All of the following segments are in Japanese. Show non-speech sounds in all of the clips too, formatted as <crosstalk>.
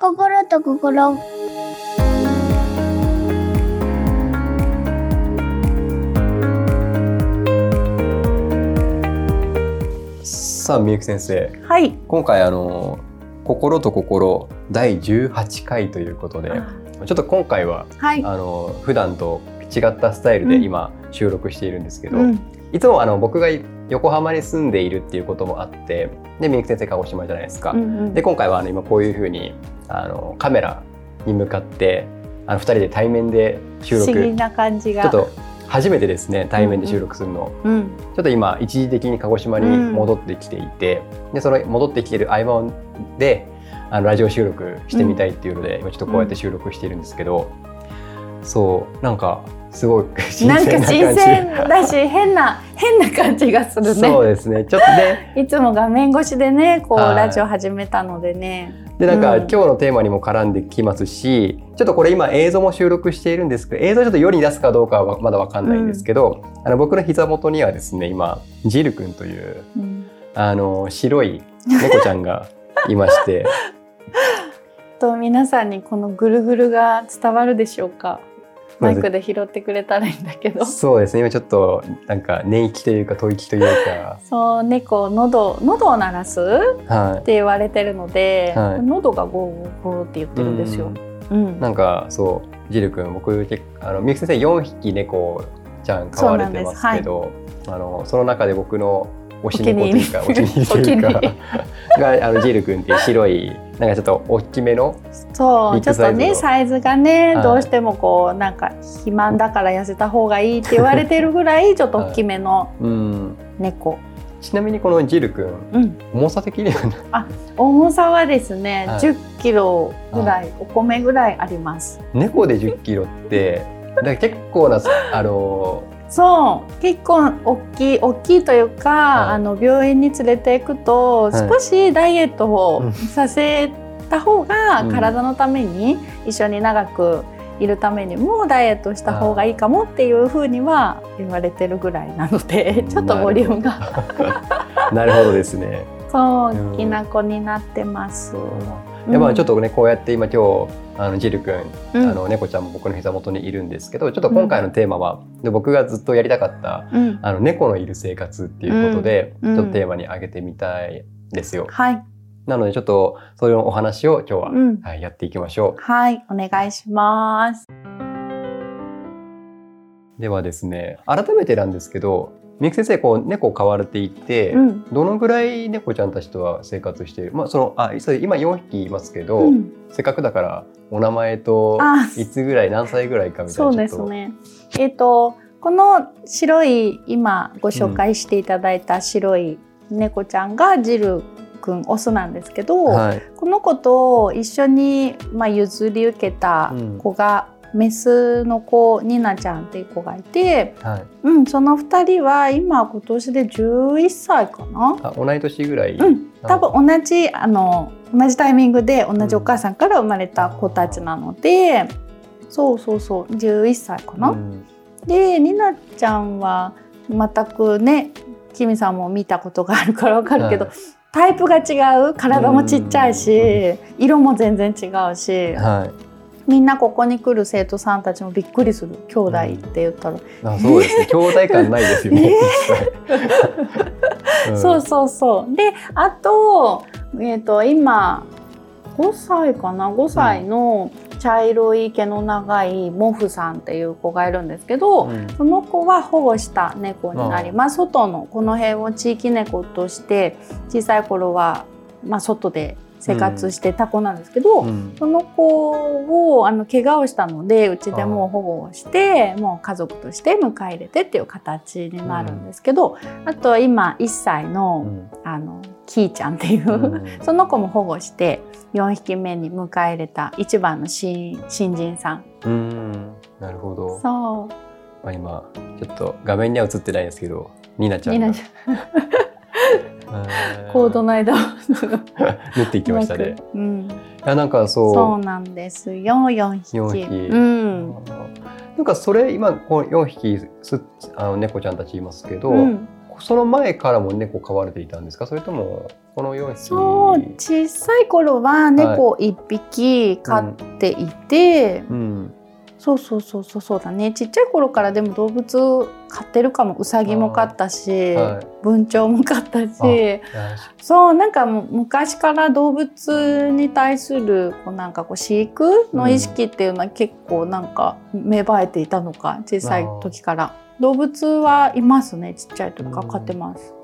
心と心さあみゆき先生はい。今回あの心と心第18回ということでちょっと今回ははい。あの普段と違ったスタイルでうん今収録しているんですけど、うん。いつもあの僕が横浜に住んでいるっていうこともあってでみゆき先生鹿児島じゃないですか。うんうんで今回はあの今こういうふうにあのカメラに向かってあの2人で対面で収不録思議な感じが。ちょっと初めてですね対面で収録するの、うん。ちょっと今一時的に鹿児島に戻ってきていて、でその戻ってきている合間であのラジオ収録してみたいっていうので、今ちょっとこうやって収録しているんですけど、そうなんかすごい新なんか新鮮だし変な変な感じがするね。そうですね。ちょっとね。<laughs> いつも画面越しでねこうはい。ラジオ始めたのでね。でなんか、うん。今日のテーマにも絡んできますしちょっとこれ今映像も収録しているんですけど映像ちょっと世に出すかどうかはまだわかんないんですけど、あの僕の膝元にはですね今ジル君といううん。あの白い猫ちゃんがいまして。<laughs> と皆さんにこのぐるぐるが伝わるでしょうか？マイクで拾ってくれたらいいんだけど。そうですね。今ちょっとなんか寝息というか吐息というか。そう猫喉喉を鳴らす？っはて言われてるので、はい。喉がゴーゴーって言ってるんですよ。うん。いなんかそうジル君僕あのみゆき先生4匹猫ちゃん飼われてますけどあのその中で僕の推し猫というかおお気気にに入り。というか。<laughs> があのジル君っていう白いなんかちょっと大きめのそうちょっとねサイズがね、はい。どうしてもこうなんか肥満だから痩せた方がいいって言われてるぐらい <laughs> ちょっと大きめのうん。猫、ちなみにこのジル君うん、重さ的には重さはですね、はい。10キロぐらい、お米ぐらいあります。猫で1 0キロってだ結構なあのそう結構大きい大きいというか、はい。あの病院に連れていくと、い。少しダイエットをうんさせた方が、うん。体のために一緒に長くいるためにもダイエットした方がいいかもっていうふうには言われてるぐらいなのでちょっとボリュームが。なるほど。<laughs> ですね。そうきな子になってます。でまあちょっとねこうやって今今日あのジル君、うんあの猫ちゃんも僕の膝元にいるんですけどちょっと今回のテーマは、で僕がずっとやりたかったうんあの猫のいる生活っていうことで、うんちょっとテーマに挙げてみたいですよ。はい、なのでちょっとそういうお話を今日は、うんはい、やっていきましょはい、お願いします。う。ではですね改めてなんですけどみゆき先生こう猫を飼われていて、うん。どのぐらい猫ちゃんたちとは生活している？まあそのあそう今4匹いますけど、うん。せっかくだからお名前とあいつぐらい何歳ぐらいかみたいそうなちょっと。ですね。えっ、とこの白い今ご紹介していただいた白い猫ちゃんがジルくんオスなんですけど、はい、この子と一緒にまあ譲り受けた子が、メスの子ニナちゃんっていう子がいて、はい、うん、その2人は今今年で11歳かな。あ同い年ぐらい、うん、多分同じあの同じタイミングで同じお母さんから生まれた子たちなので、そうそうそう11歳かな。うん。でニナちゃんは全くねキミさんも見たことがあるからわかるけど、はい。タイプが違う体もちっちゃいし、色も全然違うし、はいみんなここに来る生徒さんたちもびっくりする。兄弟って言ったら、あそうですね。<laughs> 兄弟感ないですよね。ね。実際、ん。そうそうそう。であと,、えー、と今5歳かな？5歳の茶色い毛の長いモフさんっていう子がいるんですけど、うん。その子は保護した猫になります。外のこの辺を地域猫として小さい頃は、まあ、外で生活してた子なんですけど、うん。その子をあの怪我をしたのでうちでもう保護をしてもう家族として迎え入れてっていう形になるんですけど、あとは今1歳の,、うん。あのキーちゃんっていう、うん。その子も保護して4匹目に迎え入れた一番の新新人さん。うん。なるほど、そう。まあ、今ちょっと画面には映ってないですけどニナちゃんがコー。ドの間を縫っていき <laughs> ましたね。うん、いやなんかそう。そうなんですよ。4匹。4匹。うん。なんかそれ今こう4匹すあの猫ちゃんたちいますけど、うん。その前からも猫飼われていたんですか？それともこの4匹。そう小さい頃は猫1匹飼っていて、うんそうそうそうそうそうだね。ちっちゃい頃からでも動物飼ってるかも。ウサギも飼ったし、はい。文鳥も飼ったし。そうなんか昔から動物に対するこうなんかこう飼育の意識っていうのは結構なんか芽生えていたのか小さい時から。動物はいますねちっちゃい時から飼ってます。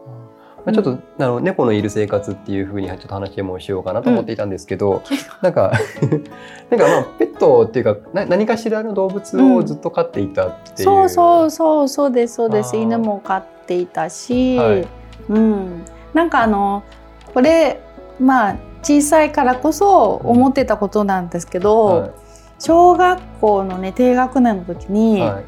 まあ、ちょっと、あの猫のいる生活っていうふうにちょっと話もしようかなと思っていたんですけど、なんか <laughs> なんかまあペットっていうかな何かしらの動物をずっと飼っていたっていう、そうそうそうそうですそうです。犬も飼っていたし、はい。うん。なんかあのこれまあ小さいからこそ思ってたことなんですけど、は小学校のね低学年の時いに、はい、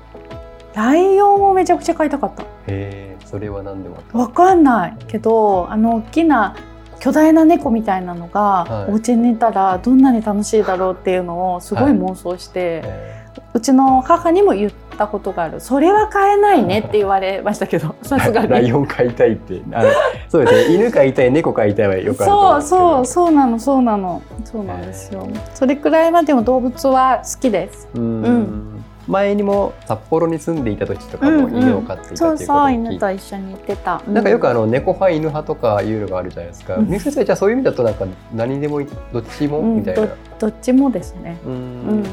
ライオンをめちゃくちゃ飼いたかった。へえそれは何でもあった？わかんないけどあの大きな巨大な猫みたいなのが、はい。お家にいたらどんなに楽しいだろうっていうのをすごい妄想して、へうちの母にも言ったことがある。それは飼えないねって言われましたけど <laughs> さすがーライに。オン飼いたいって。あのそうですね。犬飼いたい猫飼いたいはよくあると思そうそうそうなのそうなの。そうなんですよ。それくらいまでも動物は好きです。うん。うん前にも札幌に住んでいた時とかもうんうん犬を飼っていたっていうこと犬と一緒に行ってた。なんかよくあのの猫派犬派とかいうのがあるじゃないですか。うんみゆき先生じゃあそういう意味だとなんか何でもいどっちも？みたいな。どどっちもですね。ううんん。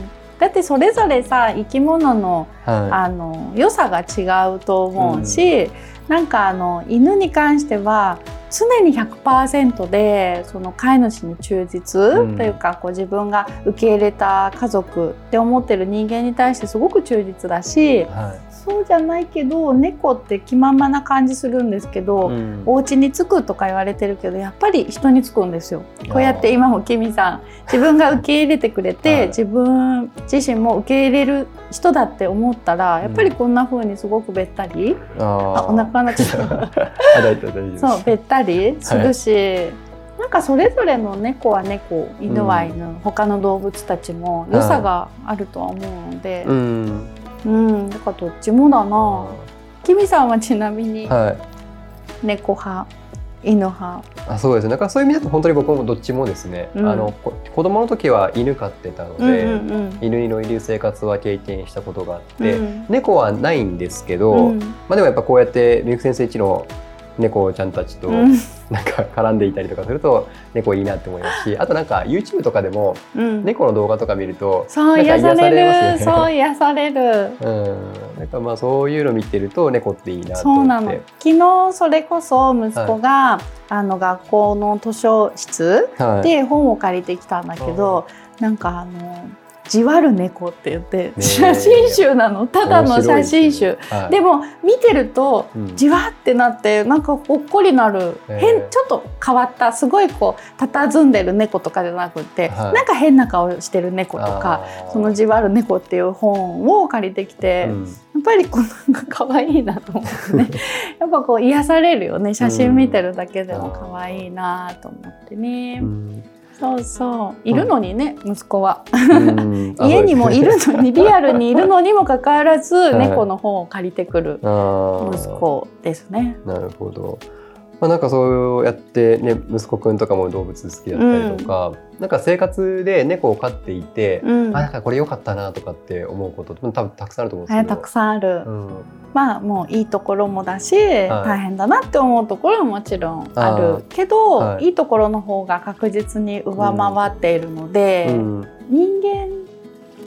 だってそれぞれさ生き物のはあの良さが違うと思うし、なんかあの犬に関しては常に100%でその飼い主に忠実うん。というか、こう自分が受け入れた家族って思ってる人間に対してすごく忠実だしい。はそうじゃないけど猫って気ままな感じするんですけど、い。うんお家に着くとか言われてるけどやっぱり人に着くんですよ。こうやって今もキミさん自分が受け入れてくれて、はい自分自身も受け入れる人だって思ったらやっぱりこんな風にすごくべったり、ああお腹なっちゃったあ大丈夫大丈夫です。そうべったりするし、なんかそれぞれの猫は猫犬は犬、他の動物たちも良さがあるとは思うので、うん。うんだからどっちもだな。キミさんはちなみにはい。猫派犬派？あそうですね。だからそういう意味だと本当に僕もどっちもですね。うんあのこ子供の時は犬飼ってたのうんで、うん犬のいる生活は経験したことがあっうんて、うん猫はないんですけど、うんまあでもやっぱこうやってみゆき先生一の猫ちゃんたちと、うん。なんか絡んでいたりとかすると猫いいなって思いますしあとなんか YouTube とかでもうん。猫の動画とか見ると、そう癒されますよね。そう癒される。うん、なんかまあそういうの見てると猫っていいなとそうなの。思って昨日それこそ息子が、あの学校の図書室はい、で本を借りてきたんだけど、なんかあの「じわる猫」って言って、え。写真集なの。ただの写真集。はい、でも見てるとうん。じわってなってなんかほっこりなる、え。ー変ちょっと変わったすごいこう佇んでる猫とかじゃなくって、はい。なんか変な顔してる猫とかその「じわる猫」っていう本を借りてきて、うん。やっぱりこうなんか可愛いなと思ってね。<laughs> やっぱこう癒されるよね。写真見てるだけでも可愛いなと思ってね、うんそうそう。いるのにね、息子は。家にもいるのに <laughs> リアルにいるのにもかかわらず、い。猫の本を借りてくる息子ですね。なるほど。まあ、なんかそうやってね息子くんとかも動物好きだったりとか、なんか生活で猫を飼っていて、うん、あなんかこれ良かったなとかって思うこと多分たくさんあると思うんですけど。はい、たくさんある、うん。まあもういいところもだし、大変だなって思うところももちろんあるけど、はい。い、いところの方が確実に上回っているので、うん。人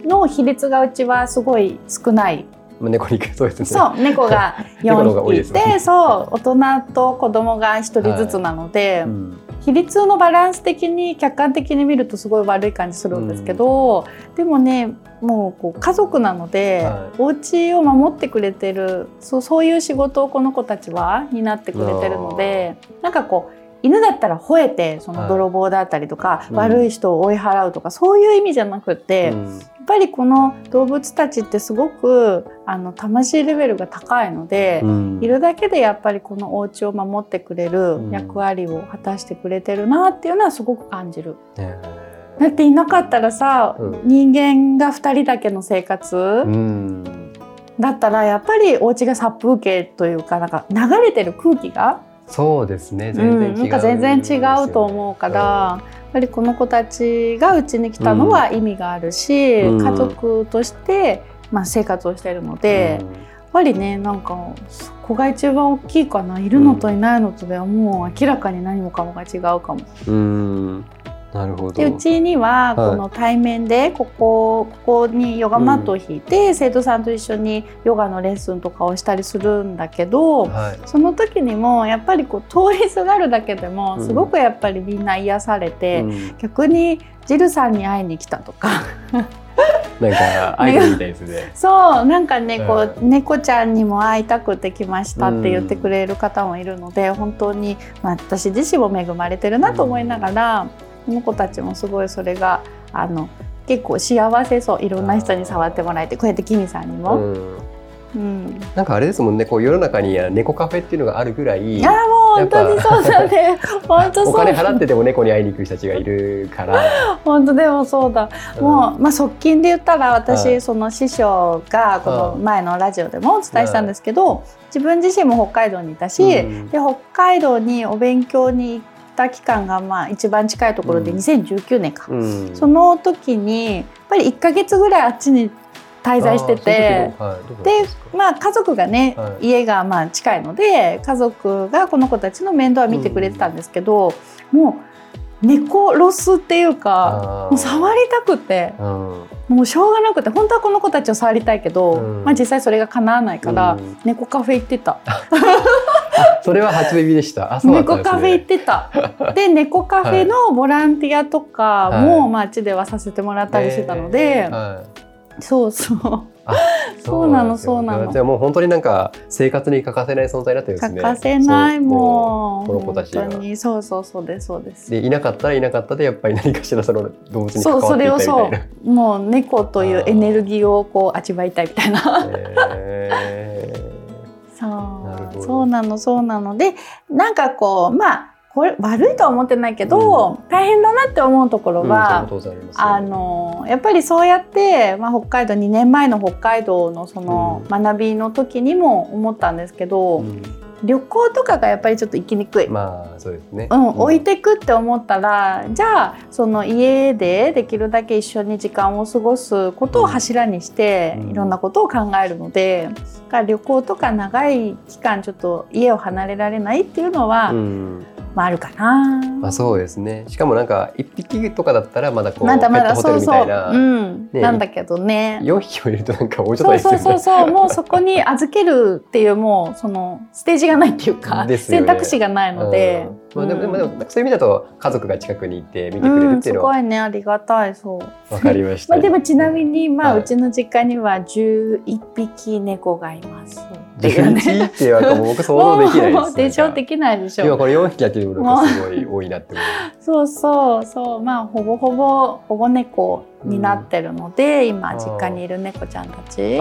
間の比率がうちはすごい少ない。まあ、猫にそうですね。そう猫が4匹。いてそう大人と子供が1人ずつなので、うん。比率のバランス的に客観的に見るとすごい悪い感じするんですけど、でもねもうこう家族なので、はお家を守ってくれてるそうそういう仕事をこの子たちは担ってくれてるのでなんかこう犬だったら吠えてその泥棒だったりとか、うん。悪い人を追い払うとかそういう意味じゃなくって、やうん。っぱりこの動物たちってすごくあの魂レベルが高いので。うん。いるだけでやっぱりこのお家を守ってくれるうん。役割を果たしてくれてるなっていうのはすごく感じる。ねだっていなかったらさ、うん。人間が2人だけの生活、うん。だったらやっぱりお家が殺風景というかなんか流れてる空気がそうですね。全然違う、うん、なんか全然違うと思うから、ぱりこの子たちがうちに来たのは意味があるし、うん、家族として、まあ、生活をしているので、うん、やっぱりねなんかそこが一番大きいかないるのといないのとではもう明らかに何もかもが違うかも。うんなるほど。でうちにはこの対面でここ,、ここにヨガマットを引いて、生徒さんと一緒にヨガのレッスンとかをしたりするんだけど、はい、その時にもやっぱりこう通りすがるだけでもすごくやっぱりみんな癒されて、うん、逆にジルさんに会いに来たとか。なんかアイドルみたいですね。<laughs> そうなんかね、こう猫ちゃんにも会いたくて来ましたって言ってくれる方もいるので、本当に、まあ、私自身も恵まれてるなと思いながら、この子たちもすごいそれがあの結構幸せそう。いろんな人に触ってもらえてこうやってキミさんにも。うん。うん、なんかあれですもんね。こう世の中に猫カフェっていうのがあるぐらいいやもう本当にそうだね。<laughs> 本当お金払ってても猫に会いに行く人たちがいるから。本当でもそうだ、うん、もう、まあ、側近で言ったら私、はい、その師匠がこの前のラジオでもお伝えしたんですけど、はい、自分自身も北海道にいたし、うん、で北海道にお勉強に行った期間がまあ一番近いところで2019年か、うん、その時にやっぱり1か月ぐらいあっちに滞在してて、はい、でまあ家族がね、はい、家がまあ近いので家族がこの子たちの面倒は見てくれてたんですけど、うん、もう猫ロスっていうかもう触りたくて、うん、もうしょうがなくて本当はこの子たちを触りたいけど、うん、まあ、実際それが叶わないから、猫カフェ行ってた。<laughs> <laughs> それは初耳でした。ね、猫カフェ行ってた。<laughs> で、猫カフェのボランティアとかも街ではさせてもらったりしてたので、そうそう。<laughs> そうなのそうなの。じゃもう本当になんか生活に欠かせない存在だったんですね。欠かせないもうこの子たちが。そうそうそうですそうです。でいなかったらいなかったでやっぱり何かしらその動物に関わっていたみたいな。そうそれをそうもう猫というエネルギーをこう味わいたいみたいな。えー、そうそうなのそうなの。でなんかこうまあこれ悪いとは思ってないけど、うん、大変だなって思うところは、うん、あのやっぱりそうやって、まあ、北海道2年前の北海道のその学びの時にも思ったんですけど、うん、旅行とかがやっぱりちょっと行きにくい。まあそうですね、うん、置いてくって思ったらじゃあその家でできるだけ一緒に時間を過ごすことを柱にして、いろんなことを考えるので、旅行とか長い期間ちょっと家を離れられないっていうのは、まあ、あるかな。まあ、そうですね。しかもなんか一匹とかだったらまだこうまだまだそうそう、うん、ね、なんだけどね。四匹もいるとなんかもうちょっと、ね、そうそうそう <laughs> もうそこに預けるっていうもうそのステージがないっていうか、ね、選択肢がないので。まあでも、でもでもそういう意味だと家族が近くにいて見てくれるっていうのは、うん、すごいねありがたいそう。わかりました。まあでもちなみにまあ、はい、うちの実家には十一匹猫がいます。っていうね。11っていうか僕想像できないです。でしょできないでしょ。今これ4匹やってるのがすごい多いなって思う。そうそうそうまあほぼほぼ保護猫になってるので、うん、今実家にいる猫ちゃんたち。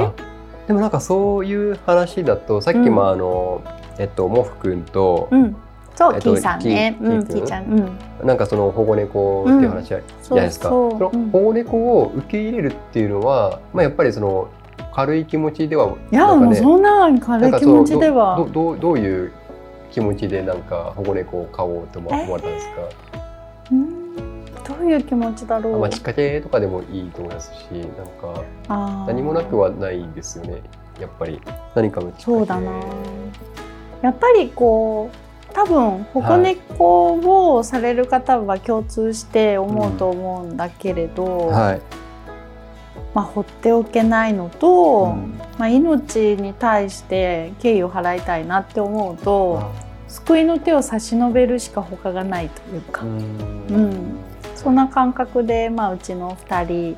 でもなんかそういう話だとさっきもあの、うん、えっとモフ君と、うんそう、えっと、キーさんね。うん、キーちゃん。うん。なんかその保護猫っていう話じゃないですか。その保護猫を受け入れるっていうのは、まあやっぱりその軽い気持ちでは、いや、もうそんな軽い気持ちでは。どどどういう気持ちでなんか保護猫を飼おうと思われたんですか、えー、うんどういう気持ちだろう、まあ、きっかけとかでもいいと思いますしなんか何もなくはないですよね。やっぱり何かのそうだな。やっぱりこう多分保護猫をされる方は共通して思うと思うんだけれど、はい、まあ、放っておけないのと、うん、まあ、命に対して敬意を払いたいなって思うと、救いの手を差し伸べるしか他がないというか、うん、うん、そんな感覚で、まあ、うちの2人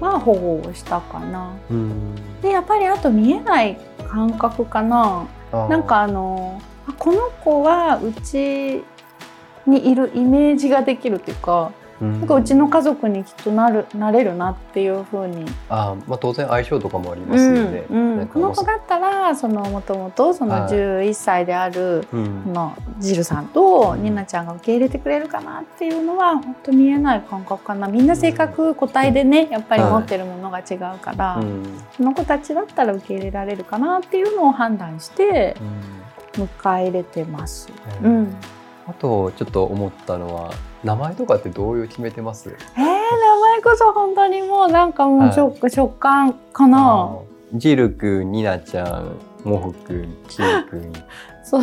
は保護をしたかな。うん、でやっぱりあと見えない感覚かな。なんかあのこの子はうちにいるイメージができるというかなんかうちの家族にきっとなるなれるなっていうふうに。あ、まあ、当然相性とかもありますよね、うんうん、この子だったらそのもともとその11歳である、このジルさんとニナちゃんが受け入れてくれるかなっていうのは本当見えない感覚かな。みんな性格個体でねやっぱり持ってるものが違うから、その子たちだったら受け入れられるかなっていうのを判断して。うん迎え入れてます。ううんん。あとちょっと思ったのは名前とかってどういう決めてます？えー、名前こそ本当にもうなんかもう直,、直感かな。ジルくん、ニナちゃん、モフくん、キーくん。<laughs> そう。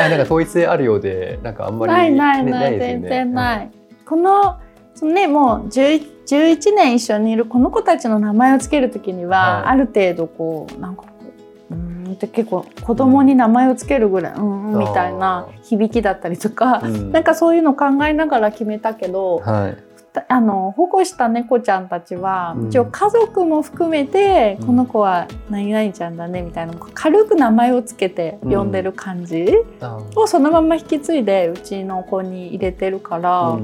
あなんか統一性あるようでなんかあんまり、ないないねない、ね全然ない。このそのねもう 11, 11年一緒にいるこの子たちの名前をつけるときには、はいある程度こうなんかこうん。って結構子供に名前をつけるぐらい、うんうん、みたいな響きだったりとか、うん。<laughs> なんかそういうの考えながら決めたけど、はい。あの保護した猫ちゃんたちは、うん。一応家族も含めて、うん。この子は何々ちゃんだねみたいな軽く名前をつけて呼んでる感じあをそのまま引き継いでうちの子に入れてるから、うん。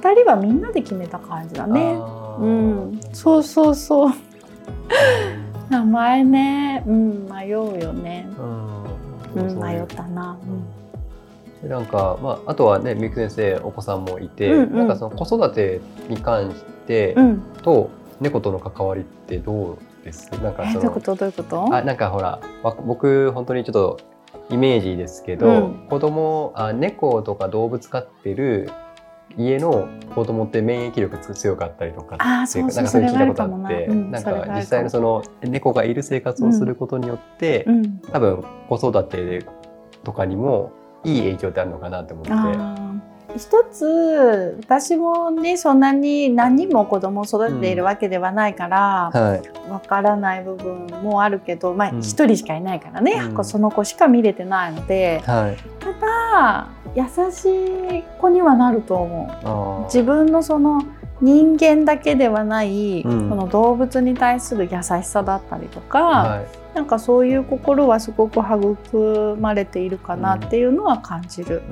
二人はみんなで決めた感じだね。うん、そうそうそう名前ね、うん、迷うよね。うん。迷ったな。でなんか、まあ、あとはねみゆき先生お子さんもいて、うんうん。なんかその子育てに関して、うん、うん、と猫との関わりってどうです？なんかえ、そのどういうこと、どういうこと？あなんかほらわ僕本当にちょっとイメージですけど、うん。子供あ猫とか動物飼ってる家の子供って免疫力強かったりとかっていうかそうそうなんかそういう聞いたことあってな。うんか実際のその猫がいる生活をすることによって、うん、多分子育てとかにもいい影響ってあるのかなって思って。一つ私もねそんなに何人も子供を育てているわけではないからはい、わ、からない部分もあるけどまあう人しかいないからね、うん。その子しか見れてないのではい、ただ優しい子にはなると思う。自分のその人間だけではない、うん。この動物に対する優しさだったりとか、はい。なんかそういう心はすごく育まれているかなっていうのは感じる。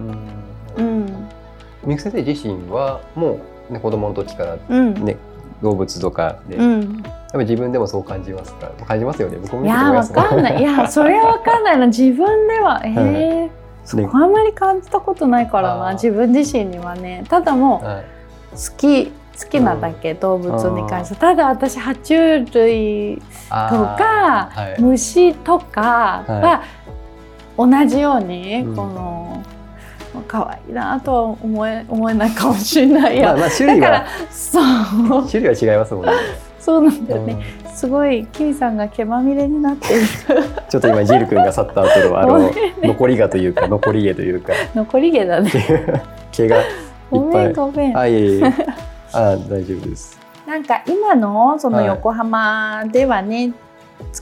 うん。先生自身はもう、ね、子供の時からうん、ね動物とかで、やっ自分でもそう感じますか感じますよね僕もいやわかん。ないいやそれはわかんないな自分ではえーそこあんまり感じたことないからな自分自身にはね。ただもうはい。好き好きなだけ、動物に関して。ただ私爬虫類とか、はい。虫とかは同じように、うん。この可愛いなとは思え思えないかもしれないや、まあまあ種類はだからそう。種類は違いますもんね。<laughs> そうなんだよね、すごいキミさんが毛まみれになっている。ちょっと今ジル君が去った後のあの残りがというか残り毛というか。残り毛だね。毛がいっごめ。んごめん、あいえあ大丈夫です。なんか今のそのはい横浜ではね、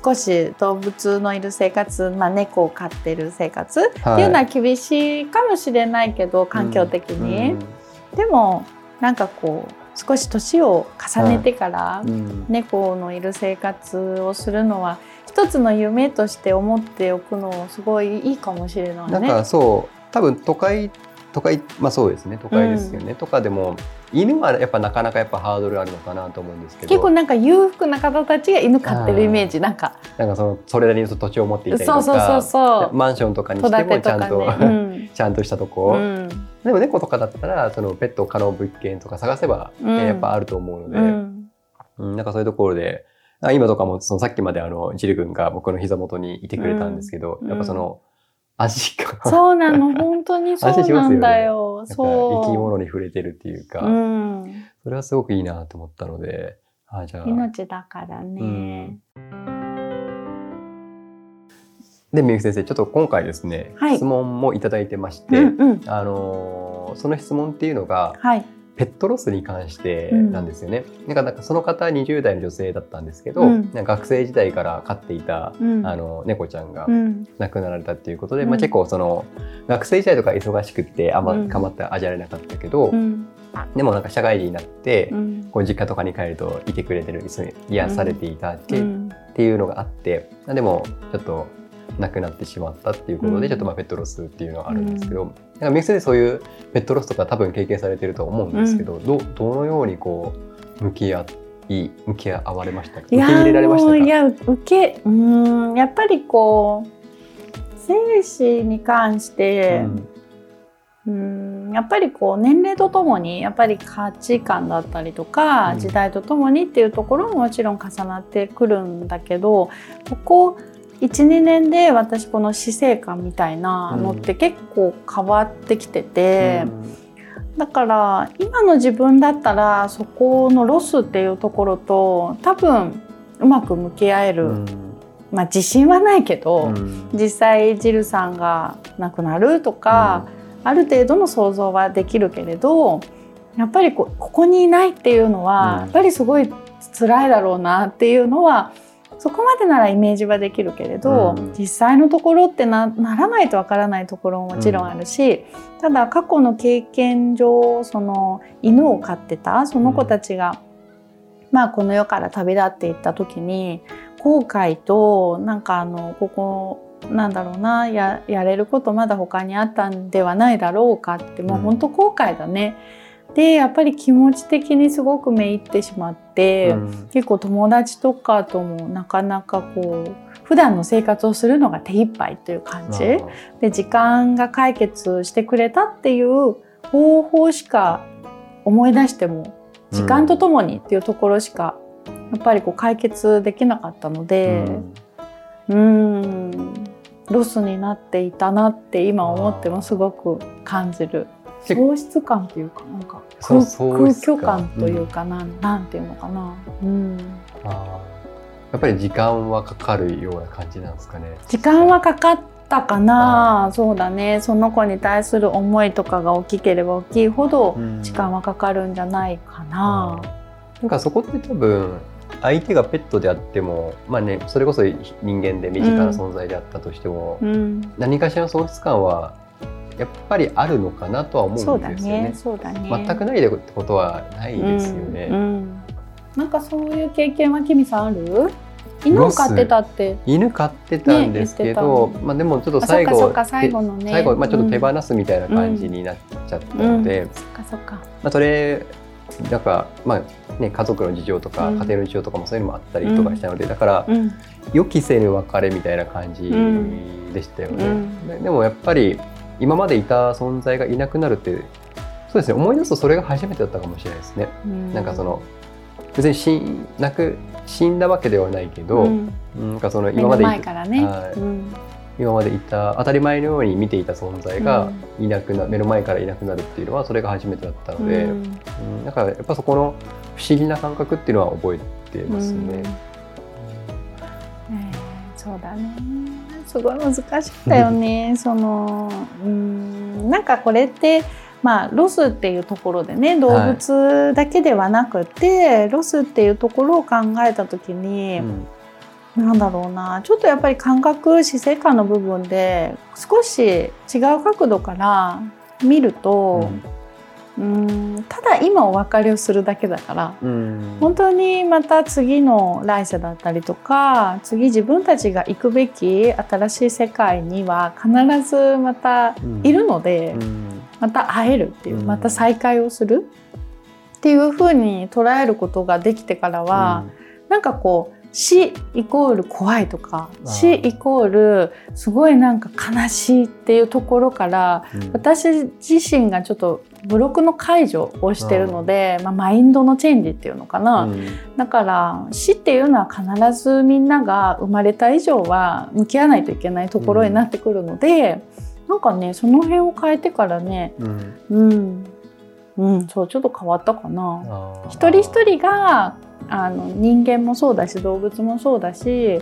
少し動物のいる生活、まあ、猫を飼ってる生活、はっていうのは厳しいかもしれないけど環境的に、でもなんかこう少し年を重ねてから、うんうん。猫のいる生活をするのは一つの夢として思っておくのすごいいいかもしれないね。なんかそう多分都会都会まあそうですね。都会ですよね、とかでも犬はやっぱなかなかやっぱハードルあるのかなと思うんですけど。結構なんか裕福な方たちが犬飼ってるイメージなんかなんかそのそれなりの土地を持っていたりとかそうそうそうそう。マンションとかに戸してもちゃんと、ね。うん。<laughs> ちゃんとしたとこ、うんでも猫とかだったらそのペット可能物件とか探せば、ねうん。やっぱあると思うので、うん。うんなんかそういうところであ今とかもそのさっきまであのジル君が僕の膝元にいてくれたんですけど、うん。やっぱその安心感そうなの本当に <laughs> そうなんだよ。なんかそう。生き物に触れてるっていうか、うん、それはすごくいいなと思ったのであじゃあ。命だからね。でみゆき先生ちょっと今回ですね、はい。質問もいただいてましうて、んうん。あのーその質問っていうのがはい。ペットロスに関してなんですよね。なんかなんかその方20代の女性だったんですけど、うん。学生時代から飼っていた、うん。あの猫ちゃんがうん。亡くなられたっていうことで、うん。まあ、結構その学生時代とか忙しくってあんまうん。かまって味わえなかったけど、うん。でもなんか社会人になって、うん。こう実家とかに帰るといてくれてる一緒に癒されていたっけ、っうんていうのがあってでもちょっと亡くなってしまったっていうことで、うん。ちょっとまあペットロスっていうのはあるんですけど、なんかみゆき先生そういうペットロスとか多分経験されてると思うんですけど、どどのようにこう向き合い向き合われましたか？受け入れられましたいや受けうんやっぱりこう生死に関して、うんやっぱりこう年齢とともにやっぱり価値観だったりとか、うん。時代とともにっていうところももちろん重なってくるんだけどここ12年で私この死生観みたいなのって結構変わってきてて、だから今の自分だったらそこのロスっていうところと多分うまく向き合える、うん、まあ自信はないけど、うん、実際ジルさんが亡くなるとか、うん、ある程度の想像はできるけれどやっぱりここにいないっていうのは、やっぱりすごい辛いだろうなっていうのはそこまでならイメージはできるけれど、うん、実際のところってならないとわからないところももちろんあるし、うん、ただ過去の経験上その犬を飼ってたその子たちが、うん、まあこの世から旅立っていった時に後悔となんかあのここなんだろうなややれることまだ他にあったんではないだろうかってもう本当後悔だね。でやっぱり気持ち的にすごくめいってしまって、うん、結構友達とかともなかなかこう普段の生活をするのが手一杯という感じ。で時間が解決してくれたっていう方法しか思い出しても時間とともにっていうところしかやっぱりこう解決できなかったのでうん。ロスになっていたなって今思ってもすごく感じる。喪失感というかなんか空空虚感というかなん,、なんていうのかな、うん、あやっぱり時間はかかるような感じなんですかね。時間はかかったかな。そうだね。その子に対する思いとかが大きければ大きいほど時間はかかるんじゃないかな、うん、なんかそこって多分相手がペットであっても、まあね、それこそ人間で身近な存在であったとしても、うん、何かしらの喪失感はやっぱりあるのかなとは思うんですよね。そうだね。全くないってことはないですよね。うんうん、なんかそういう経験はキミさんある？犬を飼ってたって犬飼ってたんですけど、ね、まあでもちょっと最後最後のね最後まあちょっと手放すみたいな感じになっちゃったので、そっかそっか。まあそれなんかまあね家族の事情とか、家庭の事情とかもそういうのもあったりとかしたので、だから、予期せぬ別れみたいな感じでしたよね。でもやっぱり今までいた存在がいなくなるってそうですね。思い出すとそれが初めてだったかもしれないですね。うん、なんかその別に死なく死んだわけではないけど、うん、なんかその今までいた、ね。はい。うん、今までいた当たり前のように見ていた存在がいなくな、目の前からいなくなるっていうのはそれが初めてだったので、うん。だからやっぱそこの不思議な感覚っていうのは覚えてますね。えそうだね。すごい難しかったよね。そのうんなんかこれってまあ、ロスっていうところでね動物だけではなくて、はい、ロスっていうところを考えた時に、うん、なんだろうな。ちょっとやっぱり感覚死生観の部分で少し違う角度から見ると、うんうん。ただ今お別れをするだけだから、うん、本当にまた次の来世だったりとか次自分たちが行くべき新しい世界には必ずまたいるので、うん、また会えるっていう、また再会をするっていうふうに捉えることができてからは、うん、なんかこう死イコール怖いとか死イコールすごいなんか悲しいっていうところから、うん、私自身がちょっとブロックの解除をしてるので、まあ、マインドのチェンジっていうのかな、うん、だから死っていうのは必ずみんなが生まれた以上は向き合わないといけないところになってくるので、うん、なんかねその辺を変えてからね、うん、うん、うん、そうちょっと変わったかな。一人一人があの人間もそうだし動物もそうだし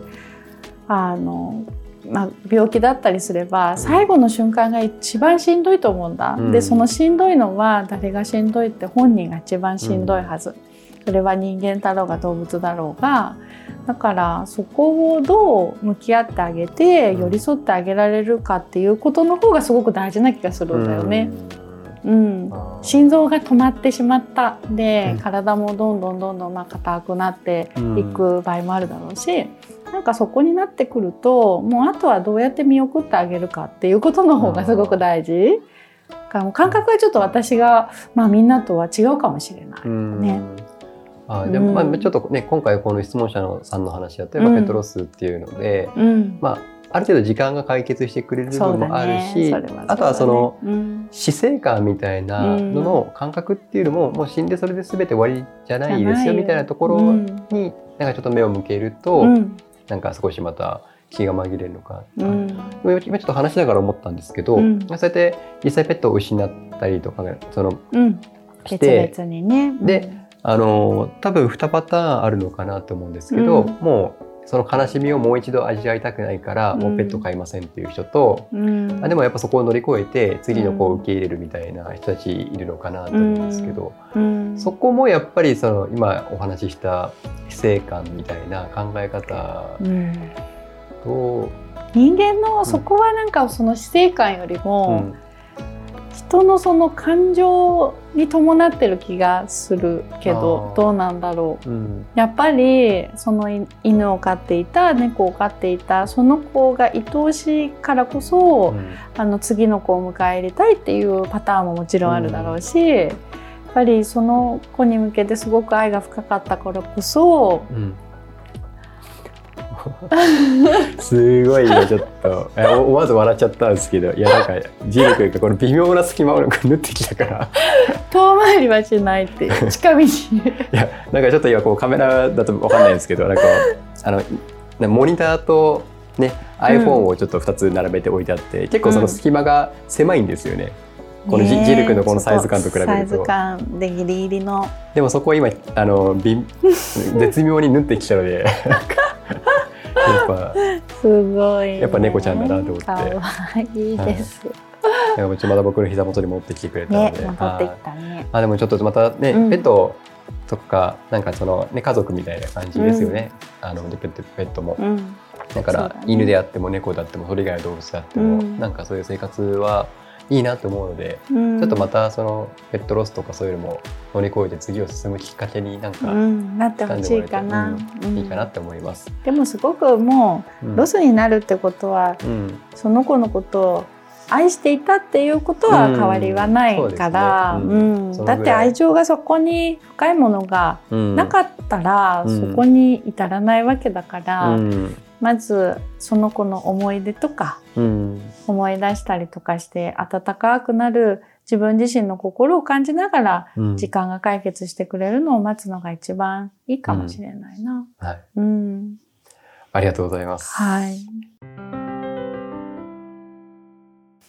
あのまあ、病気だったりすれば最後の瞬間が一番しんどいと思うんだ、うん、でそのしんどいのは誰がしんどいって本人が一番しんどいはず、うん、それは人間だろうが動物だろうが。だからそこをどう向き合ってあげて寄り添ってあげられるかっていうことの方がすごく大事な気がするんだよね。うん、心臓が止まってしまった。で、体もどんどんどんどんまあ硬くなっていく場合もあるだろうし、なんかそこになってくるともうあとはどうやって見送ってあげるかっていうことの方がすごく大事。感覚はちょっと私が、まあ、みんなとは違うかもしれないね。あでも、まあ、ちょっとね今回この質問者のさんの話だとやっぱペトロスっていうので、うん、まあある程度時間が解決してくれる部分もあるし、ね。ね、あとはその、うん、死生観みたいなのの感覚っていうのも、もう死んでそれで全て終わりじゃないですよみたいなところに、なんかちょっと目を向けると、うん、なんか少しまた気が紛れるのか、うん。今ちょっと話しながら思ったんですけど、うん。そうやって実際ペットを失ったりとかそのうん。して別々にね。であの多分2パターンあるのかなと思うんですけど、うん。もうその悲しみをもう一度味わいたくないから、もうペット飼いませんっていう人と、うん、あでもやっぱそこを乗り越えて次の子をうん受け入れるみたいな人たちいるのかなと思うんですけど、うん、そこもやっぱりその今お話しした死生観みたいな考え方うん。と、人間のそこはなんかその死生観よりうも、ん人のその感情に伴ってる気がするけどどうなんだろう。うん。やっぱりそのい犬を飼っていた猫を飼っていたその子が愛おしいからこそ、うん。あの次の子を迎え入れたいっていうパターンももちろんあるだろうし、やっぱりその子に向けてすごく愛が深かったからこそうん <laughs> すごい今ちょっと。え思わず笑っちゃったんですけど。いやなんかジル君がこの微妙な隙間をなんか縫ってきたから。遠回りはしないっていう。<laughs> 近道。に。いやなんかちょっと今こうカメラだと分かんないですけどなんかあのなモニターとね iPhone をちょっと2つ並べて置いてあって、結構その隙間が狭いんですよね。このジジルクのこのサイズ感と比べると。サイズ感でギリギリの。でもそこを今あのび <laughs> 絶妙に縫ってきたのでやっぱすごいね、やっぱ猫ちゃんだなと思って。かわいいです。なんかうちまだ僕の膝元に持ってきてくれたのねで、戻ってきたね。あでもちょっとまたね、うん。ペットとかなんかそのね家族みたいな感じですよね、あのペットペットも。うん。だからね。犬であっても猫であってもそれ以外の動物であっても、うん。なんかそういう生活はいいなと思うので、うん。ちょっとまたそのペットロスとかそういうのも乗り越えて次を進むきっかけになんかうん、なってほしいかな、いいかなっうんて思います。でもすごくもうん。うロスになるってことは、うん。その子のことを愛していたっていうことは変わりはないから、うん。だって愛情がそこに深いものがうん。なかったら、うん。そこに至らないわけだから、うん。まずその子の思い出とかうん思い出したりとかして温かくなる自分自身の心を感じながらうん時間が解決してくれるのを待つのが一番いいかもしれないな。はい、うん、ありがとうございます。はい。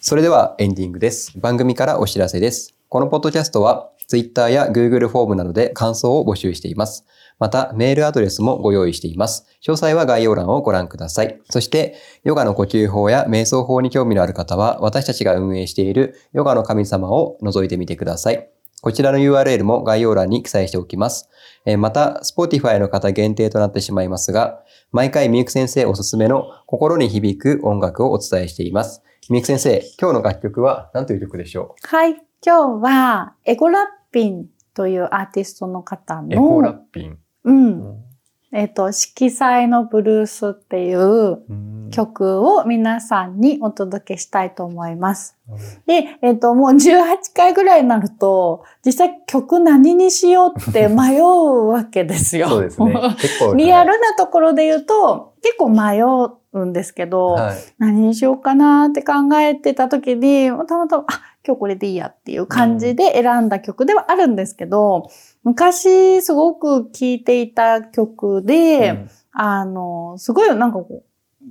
それではエンディングです。番組からお知らせです。このポッドキャストは Twitter や Google フォームなどで感想を募集しています。また、メールアドレスもご用意しています。詳細は概要欄をご覧ください。そして、ヨガの呼吸法や瞑想法に興味のある方は、私たちが運営しているヨガの神様を覗いてみてください。こちらの URL も概要欄に記載しておきます。えーまた、Spotify の方限定となってしまいますが、毎回みゆく先生おすすめの心に響く音楽をお伝えしています。みゆく先生、今日の楽曲は何という曲でしょはい。今日は、エゴラッピンというアーティストの方うエコラッの、ピン。うん。えっ、と、色彩のブルースっていううん曲を皆さんにお届けしたいと思います。で、えっ、と、もう18回ぐらいになると、実際曲何にしようって <laughs> 迷うわけですよ。そうですね。結構。リアルなところで言うと、結構迷うんですけど、はい。何にしようかなって考えてた時に、たまたま、あ、今日これでいいやっていう感じで選んだ曲ではあるんですけど、昔すごく聴いていた曲で、うんあの、すごいなんかこ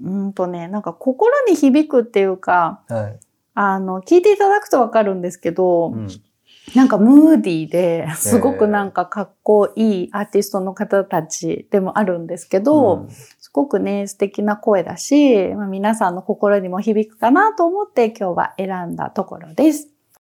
う、うんとね、なんか心に響くっていうか、はい。あの、聞いていただくとわかるんですけど、うんなんかムーディーで、すごくなんかかっこいいアーティストの方たちでもあるんですけど、うんすごくね、素敵な声だし、まあ、皆さんの心にも響くかなと思って今日は選んだところです。